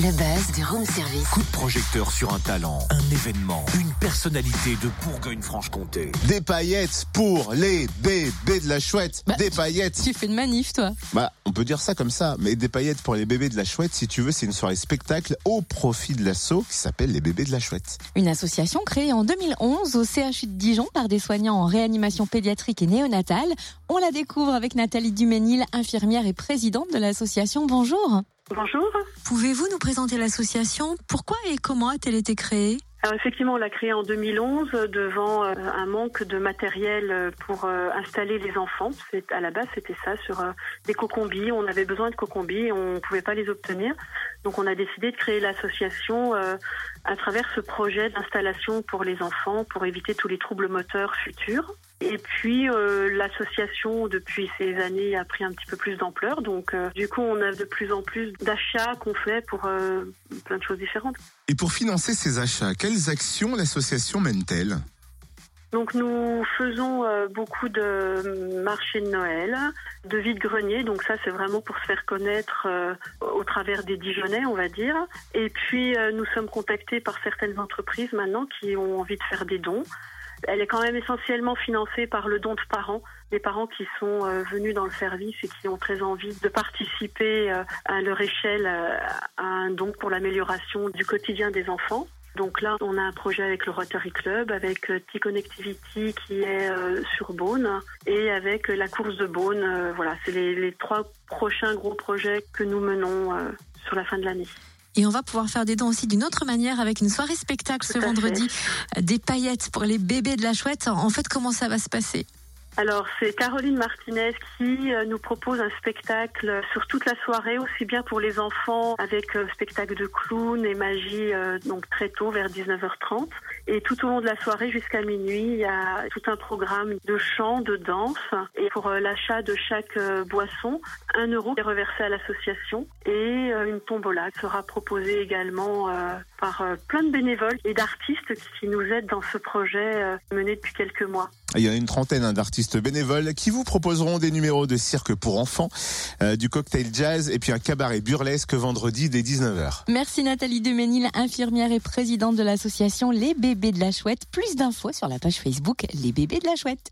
Le buzz du room service. Coup de projecteur sur un talent, un événement, une personnalité de Bourgogne-Franche-Comté. Des paillettes pour les bébés de la chouette. Bah, des paillettes. Tu fais une manif, toi. Bah, on peut dire ça comme ça, mais des paillettes pour les bébés de la chouette, si tu veux, c'est une soirée spectacle au profit de l'assaut qui s'appelle les bébés de la chouette. Une association créée en 2011 au CHU de Dijon par des soignants en réanimation pédiatrique et néonatale. On la découvre avec Nathalie Duménil, infirmière et présidente de l'association. Bonjour. Bonjour. Pouvez-vous nous présenter l'association? Pourquoi et comment a-t-elle été créée? Alors effectivement, on l'a créée en 2011 devant euh, un manque de matériel euh, pour euh, installer les enfants. C'est à la base, c'était ça sur euh, des cocombis. On avait besoin de cocombis et on ne pouvait pas les obtenir. Donc on a décidé de créer l'association euh, à travers ce projet d'installation pour les enfants pour éviter tous les troubles moteurs futurs. Et puis euh, l'association depuis ces années a pris un petit peu plus d'ampleur. Donc euh, du coup, on a de plus en plus d'achats qu'on fait pour euh, plein de choses différentes. Et pour financer ces achats, quelles actions l'association mène-t-elle? Donc nous faisons beaucoup de marchés de Noël, de vide-grenier, donc ça c'est vraiment pour se faire connaître au travers des Dijonnais, on va dire. Et puis nous sommes contactés par certaines entreprises maintenant qui ont envie de faire des dons. Elle est quand même essentiellement financée par le don de parents, des parents qui sont euh, venus dans le service et qui ont très envie de participer euh, à leur échelle euh, à un don pour l'amélioration du quotidien des enfants. Donc là, on a un projet avec le Rotary Club, avec T-Connectivity qui est sur Beaune et avec la course de Beaune. Voilà, c'est les, trois prochains gros projets que nous menons sur la fin de l'année. Et on va pouvoir faire des dons aussi d'une autre manière avec une soirée spectacle ce vendredi. Des paillettes pour les bébés de la chouette. En fait, comment ça va se passer? Alors, c'est Caroline Martinez qui euh, nous propose un spectacle sur toute la soirée, aussi bien pour les enfants avec euh, spectacle de clown et magie, euh, donc très tôt, vers 19h30. Et tout au long de la soirée, jusqu'à minuit, il y a tout un programme de chant, de danse. Et pour l'achat de chaque boisson, un euro est reversé à l'association. Et une tombola sera proposée également par plein de bénévoles et d'artistes qui nous aident dans ce projet mené depuis quelques mois. Il y a une trentaine hein, d'artistes bénévoles qui vous proposeront des numéros de cirque pour enfants, euh, du cocktail jazz et puis un cabaret burlesque vendredi dès 19h. Merci Nathalie Duménil, infirmière et présidente de l'association Les Bébés de la Chouette. Plus d'infos sur la page Facebook Les Bébés de la Chouette.